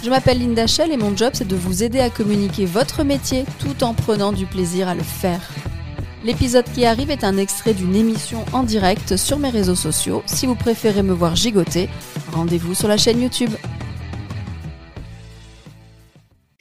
Je m'appelle Linda Shell et mon job c'est de vous aider à communiquer votre métier tout en prenant du plaisir à le faire. L'épisode qui arrive est un extrait d'une émission en direct sur mes réseaux sociaux. Si vous préférez me voir gigoter, rendez-vous sur la chaîne YouTube.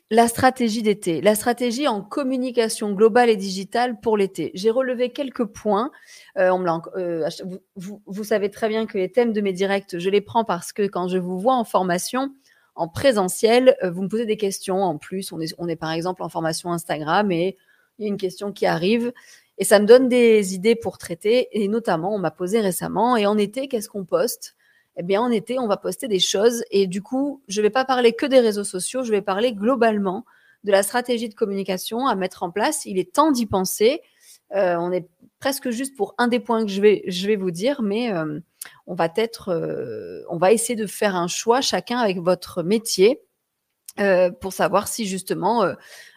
La stratégie d'été, la stratégie en communication globale et digitale pour l'été. J'ai relevé quelques points. Euh, euh, vous, vous, savez très bien que les thèmes de mes directs, je les prends parce que quand je vous vois en formation, en présentiel, euh, vous me posez des questions en plus. On est, par exemple en formation Instagram et il y a une question qui arrive et ça me donne des idées pour traiter. Et notamment, on m'a posé récemment, et en été, qu'est-ce qu'on poste? Eh bien, en été, on va poster des choses. Et du coup, je ne vais pas parler que des réseaux sociaux, je vais parler globalement de la stratégie de communication à mettre en place. Il est temps d'y penser. Euh, on est presque juste pour un des points que je vais, je vais vous dire, mais euh, on va être, euh, on va essayer de faire un choix chacun avec votre métier euh, pour savoir si justement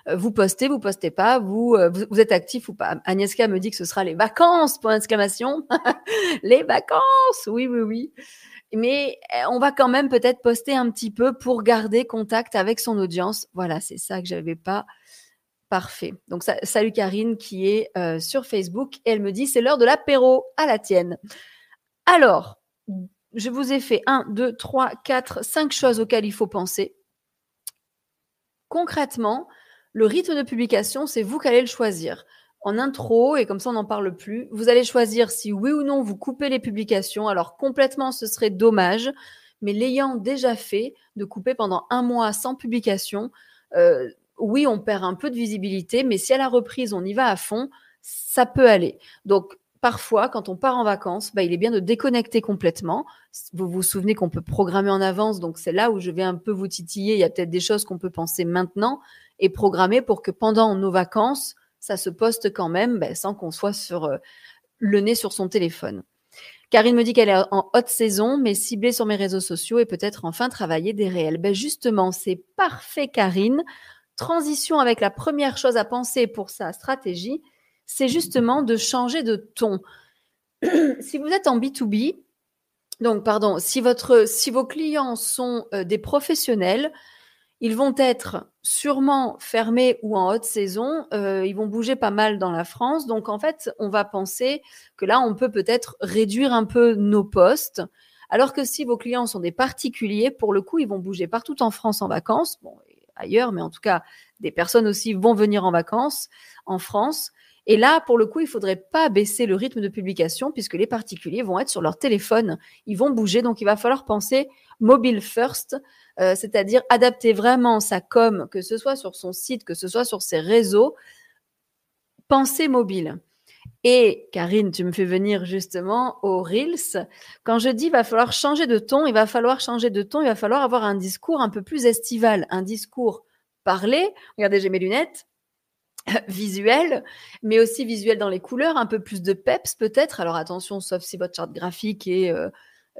vous postez, vous postez pas, vous, êtes actif ou pas. Agnieszka me dit que ce sera les vacances, point d'exclamation. les vacances, oui, oui, oui. Mais on va quand même peut-être poster un petit peu pour garder contact avec son audience. Voilà, c'est ça que j'avais pas Parfait. Donc, salut Karine qui est sur Facebook. Et elle me dit c'est l'heure de l'apéro à la tienne. Alors, je vous ai fait 1, 2, 3, 4, 5 choses auxquelles il faut penser. Concrètement, le rythme de publication, c'est vous qui allez le choisir. En intro, et comme ça on n'en parle plus, vous allez choisir si oui ou non vous coupez les publications. Alors complètement, ce serait dommage, mais l'ayant déjà fait, de couper pendant un mois sans publication, euh, oui, on perd un peu de visibilité, mais si à la reprise, on y va à fond, ça peut aller. Donc, parfois, quand on part en vacances, bah, il est bien de déconnecter complètement. Vous vous souvenez qu'on peut programmer en avance, donc c'est là où je vais un peu vous titiller. Il y a peut-être des choses qu'on peut penser maintenant et programmer pour que pendant nos vacances, ça se poste quand même bah, sans qu'on soit sur euh, le nez sur son téléphone. Karine me dit qu'elle est en haute saison, mais ciblée sur mes réseaux sociaux et peut-être enfin travailler des réels. Ben justement, c'est parfait, Karine transition avec la première chose à penser pour sa stratégie, c'est justement de changer de ton. si vous êtes en B2B, donc pardon, si, vos clients sont euh, des professionnels, ils vont être sûrement fermés ou en haute saison. Euh, ils vont bouger pas mal dans la France. Donc en fait, on va penser que là, on peut peut-être réduire un peu nos postes. Alors que si vos clients sont des particuliers, pour le coup, ils vont bouger partout en France en vacances. Ailleurs, mais en tout cas, des personnes aussi vont venir en vacances en France. Et là, pour le coup, il faudrait pas baisser le rythme de publication puisque les particuliers vont être sur leur téléphone, ils vont bouger, donc il va falloir penser mobile first, euh, c'est-à-dire adapter vraiment sa com, que ce soit sur son site, que ce soit sur ses réseaux, penser mobile. Et Karine, tu me fais venir justement aux Reels. Quand je dis il va falloir changer de ton, il va falloir changer de ton, il va falloir avoir un discours un peu plus estival, un discours parlé. Regardez, j'ai mes lunettes visuel, mais aussi visuel dans les couleurs, un peu plus de peps peut-être. Alors attention, sauf si votre charte graphique est, euh,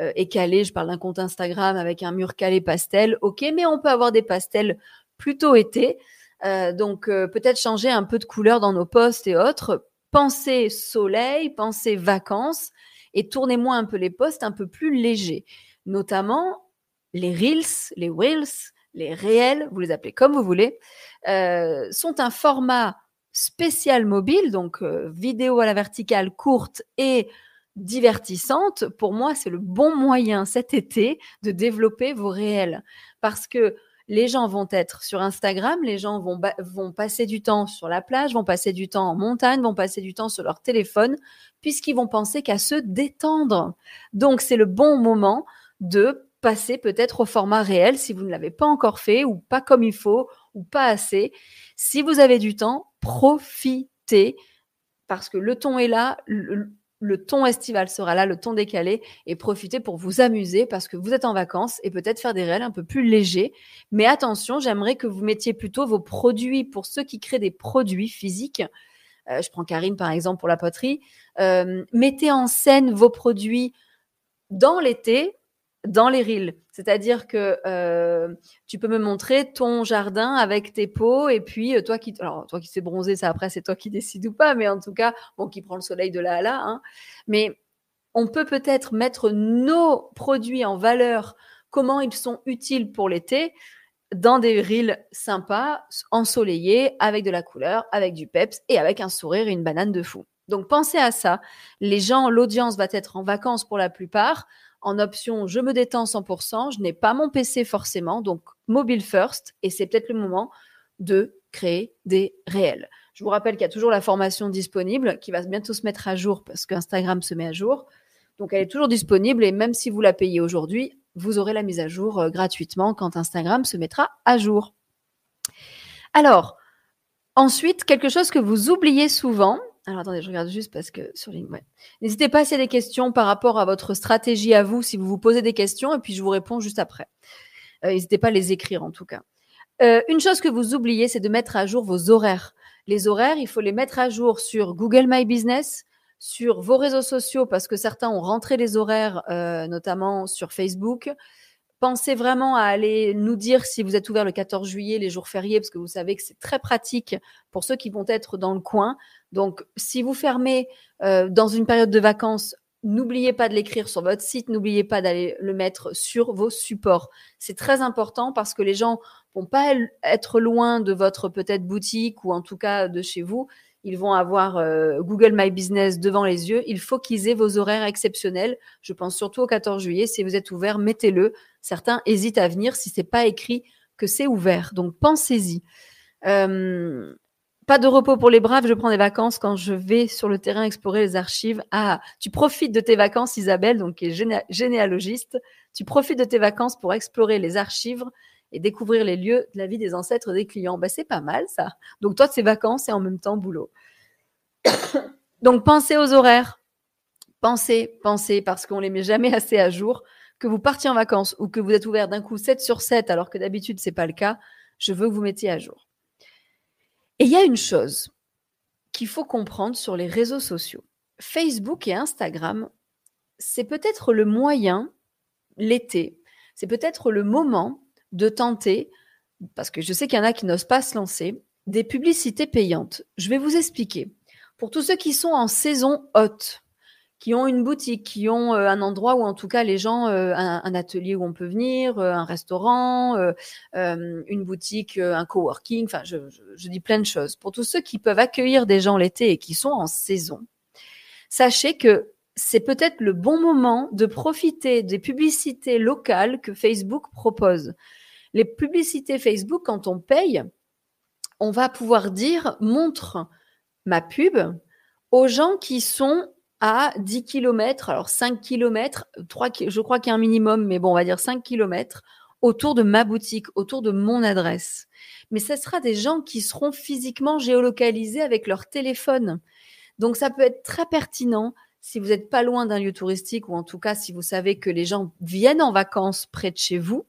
euh, calée. Je parle d'un compte Instagram avec un mur calé pastel. Ok, mais on peut avoir des pastels plutôt été. Euh, donc peut-être changer un peu de couleur dans nos posts et autres pensez soleil, pensez vacances et tournez-moi un peu les posts un peu plus légers, notamment les reels, les reels, les réels, vous les appelez comme vous voulez, euh, sont un format spécial mobile, donc euh, vidéo à la verticale courte et divertissante. Pour moi, c'est le bon moyen cet été de développer vos réels parce que les gens vont être sur Instagram, les gens vont, vont passer du temps sur la plage, vont passer du temps en montagne, vont passer du temps sur leur téléphone, puisqu'ils vont penser qu'à se détendre. Donc, c'est le bon moment de passer peut-être au format réel si vous ne l'avez pas encore fait ou pas comme il faut ou pas assez. Si vous avez du temps, profitez parce que le ton est là, le ton estival sera là, le ton décalé, et profitez pour vous amuser parce que vous êtes en vacances et peut-être faire des réels un peu plus légers. Mais attention, j'aimerais que vous mettiez plutôt vos produits pour ceux qui créent des produits physiques. euh, je prends Karine par exemple pour la poterie, euh, mettez en scène vos produits dans l'été, dans les reels. C'est-à-dire que euh, tu peux me montrer ton jardin avec tes pots et puis toi qui, alors toi qui sais bronzer, ça après c'est toi qui décides ou pas, mais en tout cas, bon, qui prend le soleil de là à là. Hein. Mais on peut peut-être mettre nos produits en valeur, comment ils sont utiles pour l'été, dans des reels sympas, ensoleillés, avec de la couleur, avec du peps et avec un sourire et une banane de fou. Donc pensez à ça. Les gens, l'audience va être en vacances pour la plupart. En option, je me détends 100%, je n'ai pas mon PC forcément, donc mobile first, et c'est peut-être le moment de créer des réels. Je vous rappelle qu'il y a toujours la formation disponible qui va bientôt se mettre à jour parce qu'Instagram se met à jour. Donc elle est toujours disponible et même si vous la payez aujourd'hui, vous aurez la mise à jour euh, gratuitement quand Instagram se mettra à jour. Alors, ensuite, quelque chose que vous oubliez souvent. Alors attendez, je regarde juste parce que sur LinkedIn. N'hésitez pas à poser des questions par rapport à votre stratégie à vous si vous vous posez des questions et puis je vous réponds juste après. Euh, n'hésitez pas à les écrire en tout cas. Euh, une chose que vous oubliez, c'est de mettre à jour vos horaires. Les horaires, il faut les mettre à jour sur Google My Business, sur vos réseaux sociaux parce que certains ont rentré les horaires, euh, notamment sur Facebook. Pensez vraiment à aller nous dire si vous êtes ouvert le 14 juillet, les jours fériés, parce que vous savez que c'est très pratique pour ceux qui vont être dans le coin. Donc, si vous fermez euh, dans une période de vacances, n'oubliez pas de l'écrire sur votre site, n'oubliez pas d'aller le mettre sur vos supports. C'est très important parce que les gens vont pas être loin de votre peut-être boutique ou en tout cas de chez vous ils vont avoir euh, Google My Business devant les yeux. Il faut qu'ils aient vos horaires exceptionnels. Je pense surtout au 14 juillet. Si vous êtes ouvert, mettez-le. Certains hésitent à venir si c'est pas écrit que c'est ouvert. Donc pensez-y. Euh, pas de repos pour les braves. Je prends des vacances quand je vais sur le terrain explorer les archives. Ah, tu profites de tes vacances, Isabelle, donc qui est généalogiste. Tu profites de tes vacances pour explorer les archives et découvrir les lieux de la vie des ancêtres des clients. Ben, c'est pas mal ça. Donc toi, c'est vacances et en même temps boulot. Donc pensez aux horaires. Pensez, pensez, parce qu'on les met jamais assez à jour. Que vous partiez en vacances ou que vous êtes ouvert d'un coup 7 sur 7 alors que d'habitude c'est pas le cas, je veux que vous mettiez à jour. Et il y a une chose qu'il faut comprendre sur les réseaux sociaux. Facebook et Instagram, c'est peut-être le moyen, l'été, c'est peut-être le moment de tenter, parce que je sais qu'il y en a qui n'osent pas se lancer, des publicités payantes. Je vais vous expliquer. Pour tous ceux qui sont en saison haute, qui ont une boutique, qui ont euh, un endroit où en tout cas les gens, euh, un, atelier où on peut venir, euh, un restaurant, une boutique, un coworking, enfin je, je, dis plein de choses. Pour tous ceux qui peuvent accueillir des gens l'été et qui sont en saison, sachez que c'est peut-être le bon moment de profiter des publicités locales que Facebook propose. Les publicités Facebook, quand on paye, on va pouvoir dire montre ma pub aux gens qui sont à 10 km, alors 5 km, 3, je crois qu'il y a un minimum, mais bon, on va dire 5 km autour de ma boutique, autour de mon adresse. Mais ce sera des gens qui seront physiquement géolocalisés avec leur téléphone. Donc ça peut être très pertinent si vous n'êtes pas loin d'un lieu touristique ou en tout cas si vous savez que les gens viennent en vacances près de chez vous,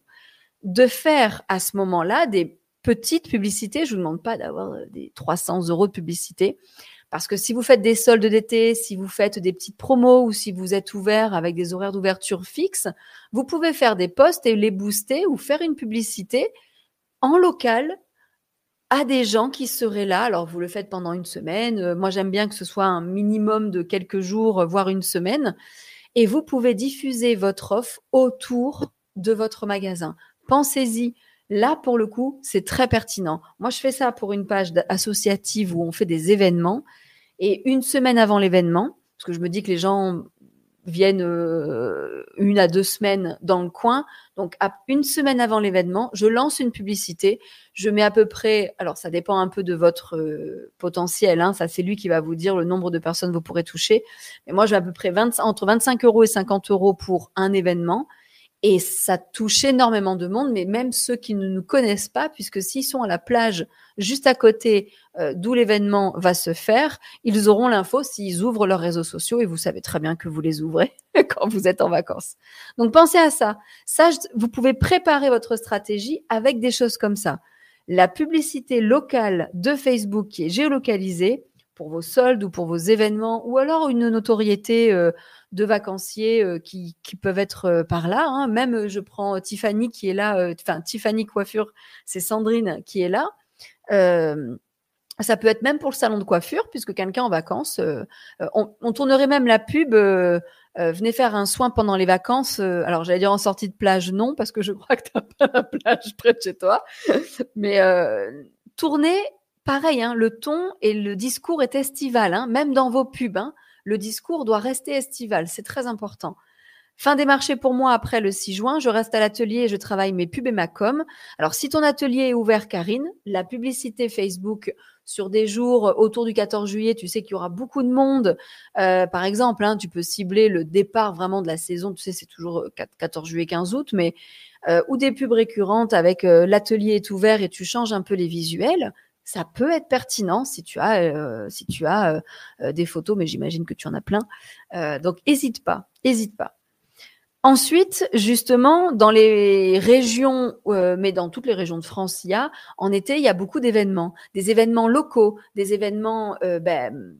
de faire à ce moment-là des petites publicités. Je vous demande pas d'avoir euh, des 300 euros de publicité. Parce que si vous faites des soldes d'été, si vous faites des petites promos ou si vous êtes ouvert avec des horaires d'ouverture fixes, vous pouvez faire des posts et les booster ou faire une publicité en local à des gens qui seraient là. Alors, vous le faites pendant une semaine. Euh, moi, j'aime bien que ce soit un minimum de quelques jours, voire une semaine. Et vous pouvez diffuser votre offre autour de votre magasin. Pensez-y. Là, pour le coup, c'est très pertinent. Moi, je fais ça pour une page associative où on fait des événements. Et une semaine avant l'événement, parce que je me dis que les gens viennent euh, une à deux semaines dans le coin. Donc, une semaine avant l'événement, je lance une publicité. Je mets à peu près, alors ça dépend un peu de votre euh, potentiel, hein, ça c'est lui qui va vous dire le nombre de personnes vous pourrez toucher. Mais moi, j'ai à peu près 20, entre 25 euros et 50 euros pour un événement. Et ça touche énormément de monde, mais même ceux qui ne nous connaissent pas, puisque s'ils sont à la plage juste à côté euh, d'où l'événement va se faire, ils auront l'info s'ils ouvrent leurs réseaux sociaux et vous savez très bien que vous les ouvrez quand vous êtes en vacances. Donc pensez à ça. Ça, vous pouvez préparer votre stratégie avec des choses comme ça. La publicité locale de Facebook qui est géolocalisée, pour vos soldes ou pour vos événements, ou alors une notoriété euh, de vacanciers euh, qui, qui, peuvent être euh, par là. Hein. Même, je prends Tiffany qui est là, enfin Tiffany Coiffure, c'est Sandrine qui est là. ça peut être même pour le salon de coiffure, puisque quelqu'un en vacances, on, tournerait même la pub. venez faire un soin pendant les vacances. alors j'allais dire en sortie de plage, non, parce que je crois que tu n'as pas la plage près de chez toi. Mais tournez pareil, hein, le ton et le discours est estival, hein, même dans vos pubs. Hein, le discours doit rester estival, c'est très important. Fin des marchés pour moi après le 6 juin. Je reste à l'atelier et je travaille mes pubs et ma com. Alors, si ton atelier est ouvert, Karine, la publicité Facebook sur des jours autour du 14 juillet, tu sais qu'il y aura beaucoup de monde. Euh, par exemple, tu peux cibler le départ vraiment de la saison. Tu sais, c'est toujours 14 juillet, 15 août, mais euh, ou des pubs récurrentes avec euh, l'atelier est ouvert et tu changes un peu les visuels ça peut être pertinent si tu as, euh, si tu as euh, euh, des photos, mais j'imagine que tu en as plein. donc, hésite pas, hésite pas. Ensuite, justement, dans les régions, mais dans toutes les régions de France, il y a, en été, il y a beaucoup d'événements, des événements locaux, des événements, ben,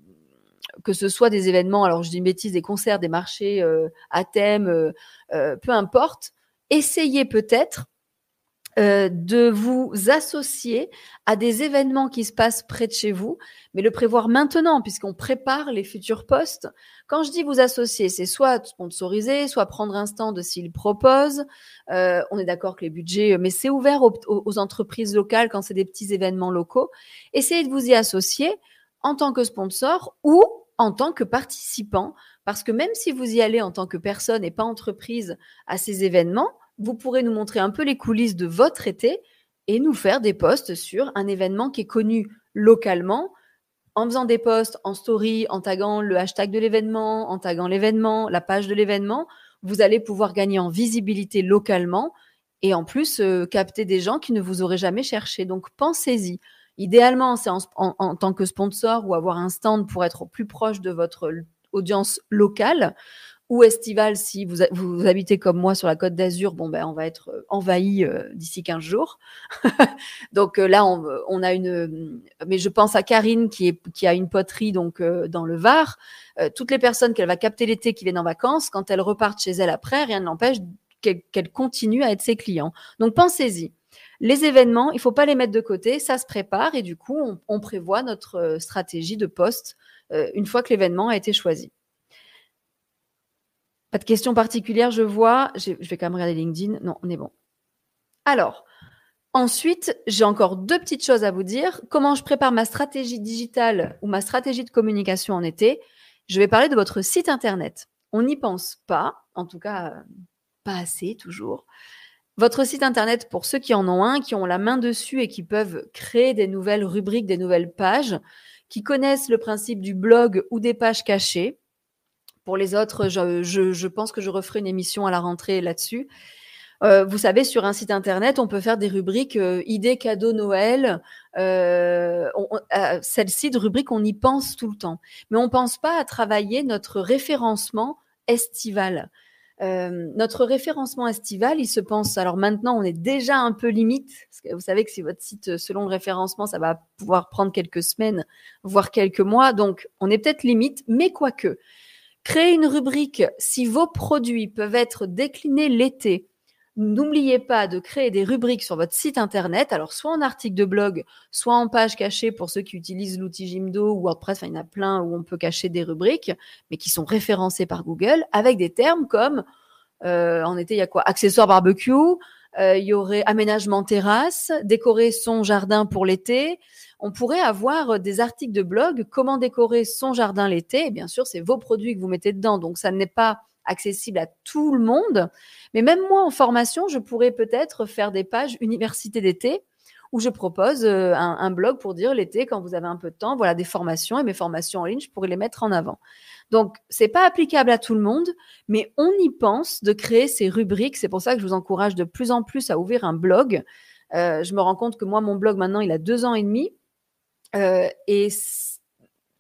que ce soit des événements, alors je dis une bêtise, des concerts, des marchés à thème, peu importe. Essayez peut-être euh, de vous associer à des événements qui se passent près de chez vous, mais le prévoir maintenant, puisqu'on prépare les futurs postes. Quand je dis vous associer, c'est soit sponsoriser, soit prendre un stand s'ils proposent. Euh, on est d'accord que les budgets, mais c'est ouvert aux, aux, entreprises locales quand c'est des petits événements locaux. Essayez de vous y associer en tant que sponsor ou en tant que participant, parce que même si vous y allez en tant que personne et pas entreprise à ces événements, vous pourrez nous montrer un peu les coulisses de votre été et nous faire des posts sur un événement qui est connu localement, en faisant des posts en story, en taguant le hashtag de l'événement, en taguant l'événement, la page de l'événement, vous allez pouvoir gagner en visibilité localement et en plus euh, capter des gens qui ne vous auraient jamais cherché. Donc pensez-y. Idéalement, c'est en, tant que sponsor ou avoir un stand pour être plus proche de votre audience locale ou estival si vous, habitez comme moi sur la côte d'Azur, bon ben on va être euh, envahi euh, d'ici 15 jours. donc euh, là on, a une mais je pense à Karine qui a une poterie donc dans le Var, toutes les personnes qu'elle va capter l'été qui viennent en vacances, quand elles repartent chez elle après, rien ne l'empêche qu'elle continue à être ses clients. Donc pensez-y. Les événements, il faut pas les mettre de côté, ça se prépare et du coup on prévoit notre stratégie de poste une fois que l'événement a été choisi. Pas de questions particulières, je vois. Je vais quand même regarder LinkedIn. Non, on est bon. Alors, ensuite, j'ai encore deux petites choses à vous dire. Comment je prépare ma stratégie digitale ou ma stratégie de communication en été? Je vais parler de votre site Internet. On n'y pense pas, en tout cas, pas assez toujours. Votre site Internet, pour ceux qui en ont un, qui ont la main dessus et qui peuvent créer des nouvelles rubriques, des nouvelles pages, qui connaissent le principe du blog ou des pages cachées, pour les autres, je, pense que je referai une émission à la rentrée là-dessus. Euh, vous savez, sur un site internet, on peut faire des rubriques euh, idées, cadeaux, Noël. Euh, Celle-ci de rubrique, on y pense tout le temps. Mais on ne pense pas à travailler notre référencement estival. Notre référencement estival, il se pense. Alors maintenant, on est déjà un peu limite. Vous savez que si votre site, selon le référencement, ça va pouvoir prendre quelques semaines, voire quelques mois. Donc, on est peut-être limite, mais quoique. Créez une rubrique si vos produits peuvent être déclinés l'été. N'oubliez pas de créer des rubriques sur votre site internet, alors soit en article de blog, soit en page cachée pour ceux qui utilisent l'outil Jimdo ou WordPress, enfin, il y en a plein où on peut cacher des rubriques, mais qui sont référencées par Google avec des termes comme euh, en été, il y a quoi? Accessoires barbecue, euh, y aurait aménagement terrasse, décorer son jardin pour l'été, on pourrait avoir euh, des articles de blog, comment décorer son jardin l'été? Et bien sûr, c'est vos produits que vous mettez dedans. Donc, ça n'est pas accessible à tout le monde. Mais même moi, en formation, je pourrais peut-être faire des pages université d'été où je propose euh, un, blog pour dire l'été, quand vous avez un peu de temps, voilà des formations et mes formations en ligne, je pourrais les mettre en avant. Donc, c'est pas applicable à tout le monde, mais on y pense de créer ces rubriques. C'est pour ça que je vous encourage de plus en plus à ouvrir un blog. Euh, je me rends compte que moi, mon blog maintenant, il a deux ans et demi. Euh, et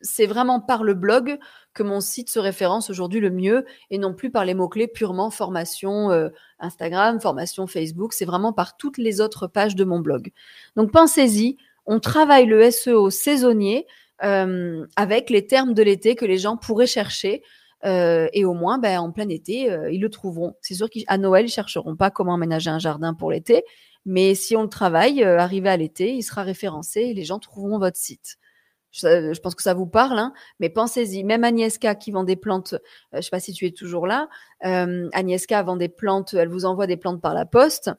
c'est vraiment par le blog que mon site se référence aujourd'hui le mieux et non plus par les mots-clés purement formation euh, Instagram, formation Facebook. C'est vraiment par toutes les autres pages de mon blog. Donc pensez-y, on travaille le SEO saisonnier. Euh, avec les termes de l'été que les gens pourraient chercher. Euh, et au moins, ben, en plein été, euh, ils le trouveront. C'est sûr qu'à Noël, ils chercheront pas comment aménager un jardin pour l'été, mais si on le travaille, arrivé à l'été, il sera référencé et les gens trouveront votre site. Je, pense que ça vous parle, hein, mais pensez-y. Même Agnieszka qui vend des plantes, je ne sais pas si tu es toujours là, Agnieszka vend des plantes, elle vous envoie des plantes par la poste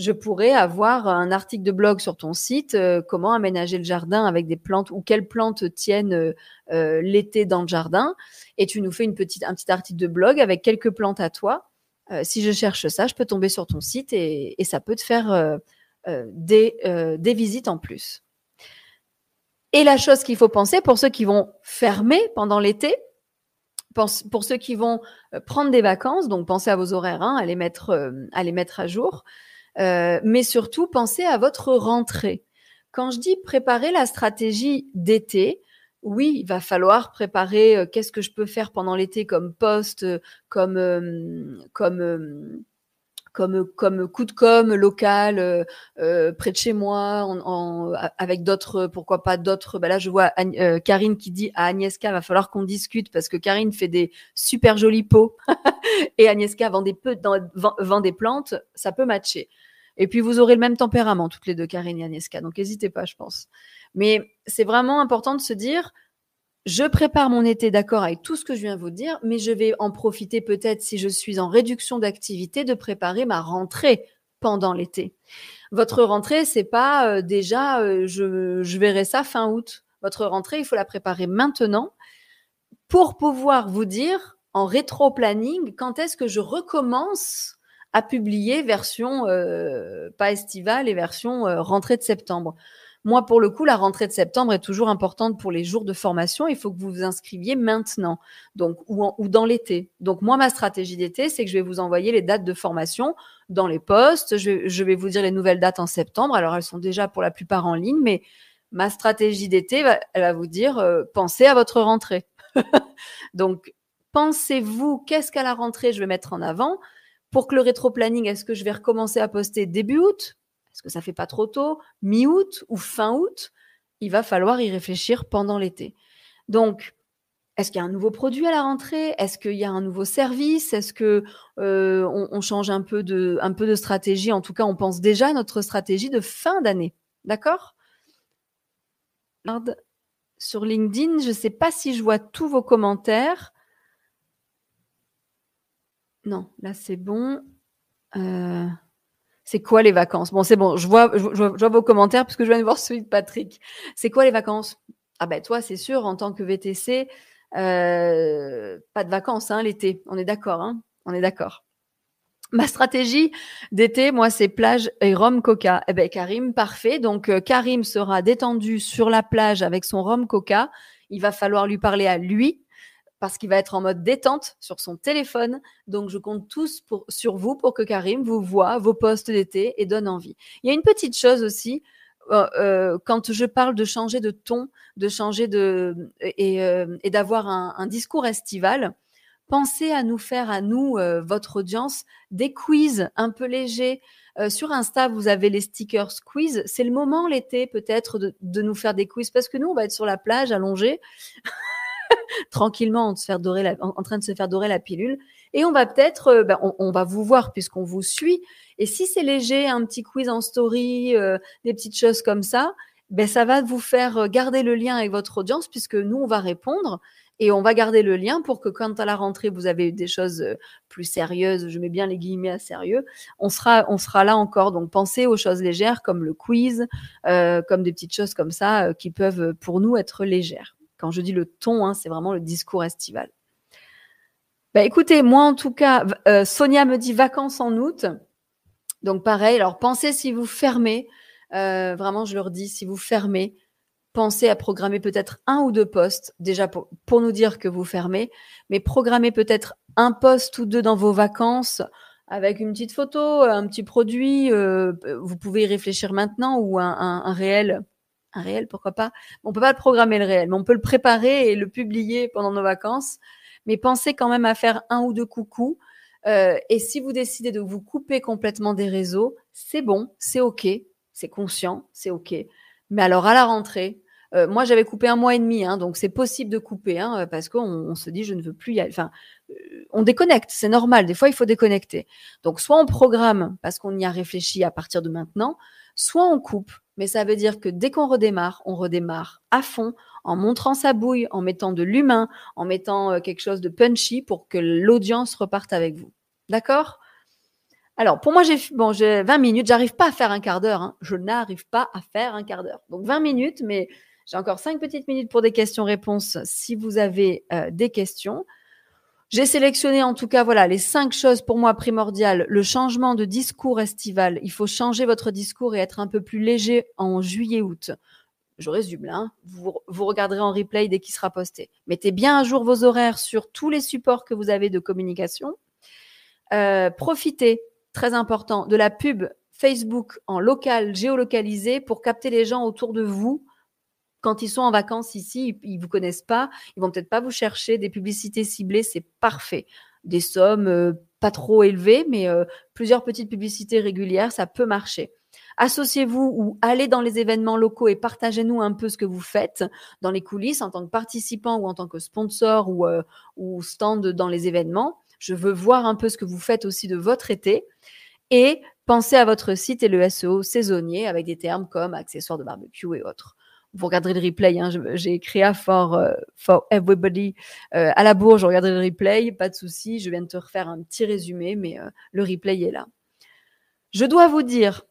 je pourrais avoir un article de blog sur ton site, euh, comment aménager le jardin avec des plantes ou quelles plantes tiennent euh, euh, l'été dans le jardin. Et tu nous fais un petit article de blog avec quelques plantes à toi. si je cherche ça, je peux tomber sur ton site et, ça peut te faire des, visites en plus. Et la chose qu'il faut penser pour ceux qui vont fermer pendant l'été, pour, ceux qui vont prendre des vacances, donc pensez à vos horaires, hein, à les mettre à jour. Euh, mais surtout, pensez à votre rentrée. Quand je dis préparer la stratégie d'été, oui, il va falloir préparer euh, qu'est-ce que je peux faire pendant l'été comme poste, comme, euh, comme, comme, comme coup de com local près de chez moi, avec d'autres, pourquoi pas d'autres. Bah là, je vois Karine qui dit à Agnieszka, va falloir qu'on discute parce que Karine fait des super jolis pots et Agnieszka vend des, peu, vend des plantes, ça peut matcher. Et puis, vous aurez le même tempérament, toutes les deux, Karine et Agnieszka. Donc, n'hésitez pas, je pense. Mais c'est vraiment important de se dire, je prépare mon été d'accord avec tout ce que je viens de vous dire, mais je vais en profiter peut-être si je suis en réduction d'activité de préparer ma rentrée pendant l'été. Votre rentrée, c'est pas euh, déjà euh, je, je verrai ça fin août. Votre rentrée, il faut la préparer maintenant pour pouvoir vous dire en rétro-planning quand est-ce que je recommence a publié version euh, pas estivale et version euh, rentrée de septembre. Moi, pour le coup, la rentrée de septembre est toujours importante pour les jours de formation. Il faut que vous vous inscriviez maintenant, donc ou, dans l'été. Donc moi, ma stratégie d'été, c'est que je vais vous envoyer les dates de formation dans les postes. Je, je, vais vous dire les nouvelles dates en septembre. Alors elles sont déjà pour la plupart en ligne, mais ma stratégie d'été, elle va vous dire euh, pensez à votre rentrée. donc pensez-vous qu'est-ce qu'à la rentrée je vais mettre en avant? Pour que le rétro-planning, est-ce que je vais recommencer à poster début août? Est-ce que ça fait pas trop tôt? Mi-août ou fin août? Il va falloir y réfléchir pendant l'été. Donc, est-ce qu'il y a un nouveau produit à la rentrée? Est-ce qu'il y a un nouveau service? Est-ce que euh, on, change un peu de un peu de stratégie? En tout cas, on pense déjà à notre stratégie de fin d'année. D'accord? Sur LinkedIn, je ne sais pas si je vois tous vos commentaires. Non, là c'est bon. Euh, c'est quoi les vacances? Bon, c'est bon, je vois, je, vois, vos commentaires puisque je viens de voir celui de Patrick. C'est quoi les vacances? Ah ben toi, c'est sûr, en tant que VTC, euh, pas de vacances hein, l'été. On est d'accord, hein? On est d'accord. Ma stratégie d'été, moi, c'est plage et rhum coca. Eh ben, Karim, parfait. Donc, euh, Karim sera détendu sur la plage avec son rhum coca. Il va falloir lui parler à lui parce qu'il va être en mode détente sur son téléphone. Donc, je compte tous sur vous pour que Karim vous voit vos postes d'été et donne envie. Il y a une petite chose aussi. Euh, euh, quand je parle de changer de ton, de changer de et, euh, d'avoir un, discours estival, pensez à nous faire à nous, votre audience, des quiz un peu légers. sur Insta, vous avez les stickers quiz. C'est le moment l'été peut-être de, de, nous faire des quiz parce que nous, on va être sur la plage allongée. tranquillement en, train de se faire dorer la pilule. Et on va peut-être, euh, ben, on, va vous voir puisqu'on vous suit. Et si c'est léger, un petit quiz en story, euh, des petites choses comme ça, ben ça va vous faire euh, garder le lien avec votre audience puisque nous on va répondre et on va garder le lien pour que quand à la rentrée vous avez des choses plus sérieuses, je mets bien les guillemets à sérieux, on sera on sera là encore. Donc pensez aux choses légères comme le quiz, comme des petites choses comme ça qui peuvent pour nous être légères. Quand je dis le ton, hein, c'est vraiment le discours estival. Bah, écoutez, moi en tout cas, euh, Sonia me dit vacances en août. Donc pareil, alors pensez si vous fermez, euh, vraiment je leur dis, si vous fermez, pensez à programmer peut-être un ou deux postes, déjà pour, nous dire que vous fermez, mais programmez peut-être un poste ou deux dans vos vacances avec une petite photo, un petit produit, euh, vous pouvez y réfléchir maintenant ou un réel un réel, pourquoi pas. On peut pas le programmer le réel, mais on peut le préparer et le publier pendant nos vacances. Mais pensez quand même à faire un ou deux coucous. Euh, et si vous décidez de vous couper complètement des réseaux, c'est bon, c'est ok, c'est conscient, c'est ok. Mais alors à la rentrée, Euh, moi, j'avais coupé un mois et demi, hein, donc c'est possible de couper, hein, parce qu'on on se dit je ne veux plus y aller. Enfin, euh, on déconnecte, c'est normal. Des fois, il faut déconnecter. Donc, soit on programme parce qu'on y a réfléchi à partir de maintenant, soit on coupe. Mais ça veut dire que dès qu'on redémarre, on redémarre à fond, en montrant sa bouille, en mettant de l'humain, en mettant euh, quelque chose de punchy pour que l'audience reparte avec vous. D'accord? Alors, pour moi, j'ai bon, 20 minutes. J'arrive pas à faire un quart d'heure. Hein. Je n'arrive pas à faire un quart d'heure. Donc, 20 minutes, mais j'ai encore 5 petites minutes pour des questions-réponses si vous avez euh, des questions. J'ai sélectionné en tout cas voilà les cinq choses pour moi primordiales. Le changement de discours estival. Il faut changer votre discours et être un peu plus léger en juillet-août. Je résume. Hein. Vous, vous regarderez en replay dès qu'il sera posté. Mettez bien à jour vos horaires sur tous les supports que vous avez de communication. Euh, profitez, très important, de la pub Facebook en local, géolocalisé pour capter les gens autour de vous quand ils sont en vacances ici, ils, ne vous connaissent pas, ils vont peut-être pas vous chercher des publicités ciblées, c'est parfait. Des sommes euh, pas trop élevées, mais euh, plusieurs petites publicités régulières, ça peut marcher. Associez-vous ou allez dans les événements locaux et partagez-nous un peu ce que vous faites dans les coulisses en tant que participant ou en tant que sponsor ou, euh, ou stand dans les événements. Je veux voir un peu ce que vous faites aussi de votre été. Et pensez à votre site et le SEO saisonnier avec des termes comme accessoires de barbecue et autres vous regarderez le replay. Hein, j'ai à for, euh, for everybody euh, à la bourge. Je regarderai le replay, pas de souci. Je viens de te refaire un petit résumé, mais euh, le replay est là. Je dois vous dire,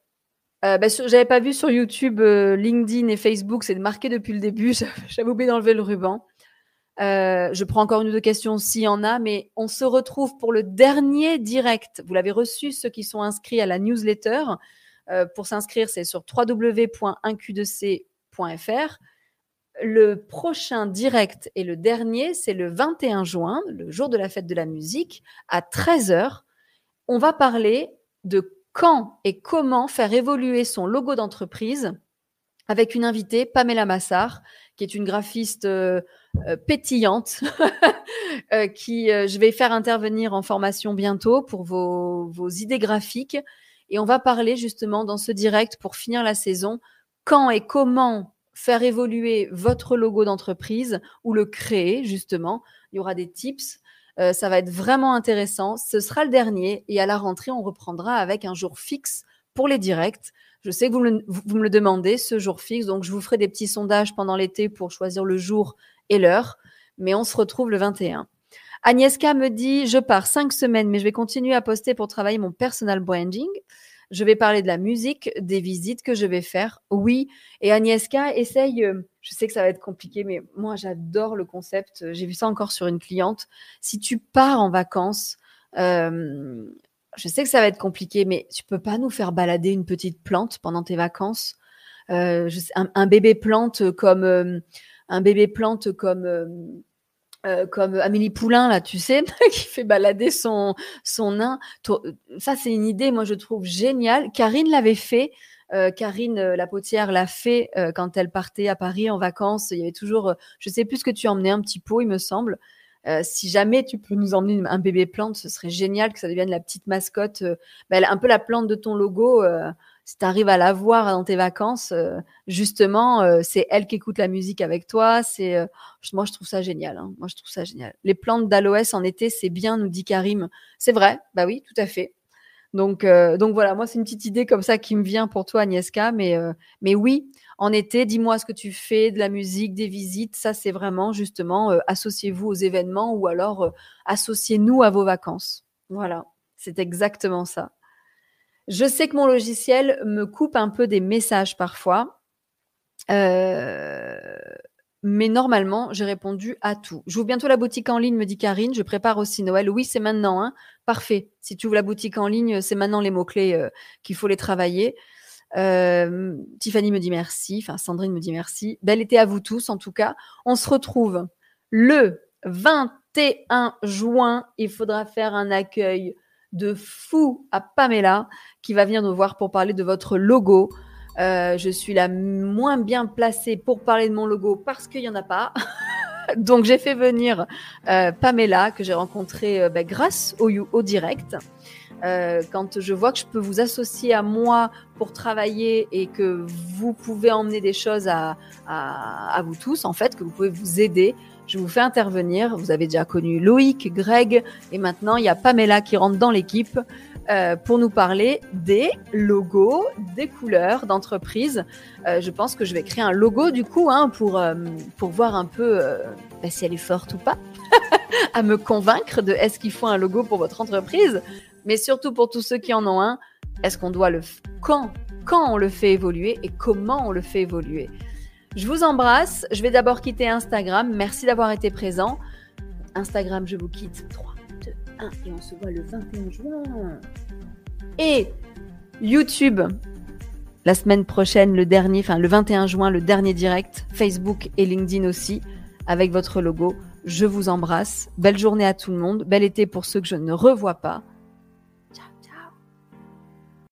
euh, bah, j'avais pas vu sur YouTube, LinkedIn et Facebook, c'est marqué depuis le début. J'avais oublié d'enlever le ruban. je prends encore une ou deux questions s'il y en a, mais on se retrouve pour le dernier direct. Vous l'avez reçu, ceux qui sont inscrits à la newsletter. pour s'inscrire, c'est sur www.1q2c le prochain direct et le dernier, c'est le 21 juin, le jour de la fête de la musique, à 13h. On va parler de quand et comment faire évoluer son logo d'entreprise avec une invitée, Pamela Massard, qui est une graphiste euh, euh, pétillante, euh, qui je vais faire intervenir en formation bientôt pour vos, vos idées graphiques. Et on va parler justement dans ce direct pour finir la saison quand et comment faire évoluer votre logo d'entreprise ou le créer justement. Il y aura des tips. Euh, ça va être vraiment intéressant. Ce sera le dernier et à la rentrée, on reprendra avec un jour fixe pour les directs. Je sais que vous me, vous me le demandez, ce jour fixe, donc je vous ferai des petits sondages pendant l'été pour choisir le jour et l'heure, mais on se retrouve le 21. Agnieszka me dit, je pars cinq semaines, mais je vais continuer à poster pour travailler mon personal branding. Je vais parler de la musique, des visites que je vais faire. Oui. Et Agnieszka, essaye, euh, je sais que ça va être compliqué, mais moi, j'adore le concept. J'ai vu ça encore sur une cliente. Si tu pars en vacances, euh, je sais que ça va être compliqué, mais tu peux pas nous faire balader une petite plante pendant tes vacances. Euh, un, bébé plante comme un bébé plante comme euh, comme Amélie Poulain, là, tu sais, qui fait balader son, son nain. Ça, c'est une idée, moi, je trouve géniale. Karine l'avait fait. Euh, Karine euh, la potière l'a fait quand elle partait à Paris en vacances. Il y avait toujours, je sais plus ce que tu emmenais, un petit pot, il me semble. si jamais tu peux nous emmener un bébé plante, ce serait génial que ça devienne la petite mascotte, ben, un peu la plante de ton logo si tu arrives à la voir dans tes vacances, euh, justement, euh, c'est elle qui écoute la musique avec toi. C'est euh, moi, je trouve ça génial. Hein. Moi, je trouve ça génial. Les plantes d'aloès en été, c'est bien, nous dit Karim. C'est vrai, bah oui, tout à fait. Donc, donc voilà, moi, c'est une petite idée comme ça qui me vient pour toi, Agnieszka. Mais, mais oui, en été, dis-moi ce que tu fais, de la musique, des visites. Ça, c'est vraiment justement, associez-vous aux événements ou alors associez-nous à vos vacances. Voilà, c'est exactement ça. Je sais que mon logiciel me coupe un peu des messages parfois. Euh, mais normalement, j'ai répondu à tout. J'ouvre bientôt la boutique en ligne, me dit Karine. Je prépare aussi Noël. Oui, c'est maintenant. Hein. Parfait. Si tu ouvres la boutique en ligne, c'est maintenant les mots-clés euh, qu'il faut les travailler. Euh, Tiffany me dit merci. Enfin, Sandrine me dit merci. Belle été à vous tous, en tout cas. On se retrouve le 21 juin. Il faudra faire un accueil de fou à Pamela qui va venir nous voir pour parler de votre logo. Euh, je suis la moins bien placée pour parler de mon logo parce qu'il n'y en a pas. Donc j'ai fait venir euh, Pamela que j'ai rencontrée euh, bah, grâce au, direct. Quand je vois que je peux vous associer à moi pour travailler et que vous pouvez emmener des choses à vous tous, en fait, que vous pouvez vous aider, je vous fais intervenir. Vous avez déjà connu Loïc, Greg, et maintenant il y a Pamela qui rentre dans l'équipe euh, pour nous parler des logos, des couleurs d'entreprise. Euh, je pense que je vais créer un logo du coup hein, pour, euh, pour voir un peu euh, bah, si elle est forte ou pas, à me convaincre de est-ce qu'il faut un logo pour votre entreprise, mais surtout pour tous ceux qui en ont un, est-ce qu'on doit le quand quand on le fait évoluer et comment on le fait évoluer? Je vous embrasse. Je vais d'abord quitter Instagram. Merci d'avoir été présent. Instagram, je vous quitte. 3, 2, 1 et on se voit le 21 juin. Et YouTube, la semaine prochaine, le dernier, enfin le 21 juin, le dernier direct. Facebook et LinkedIn aussi, avec votre logo. Je vous embrasse. Belle journée à tout le monde. Bel été pour ceux que je ne revois pas.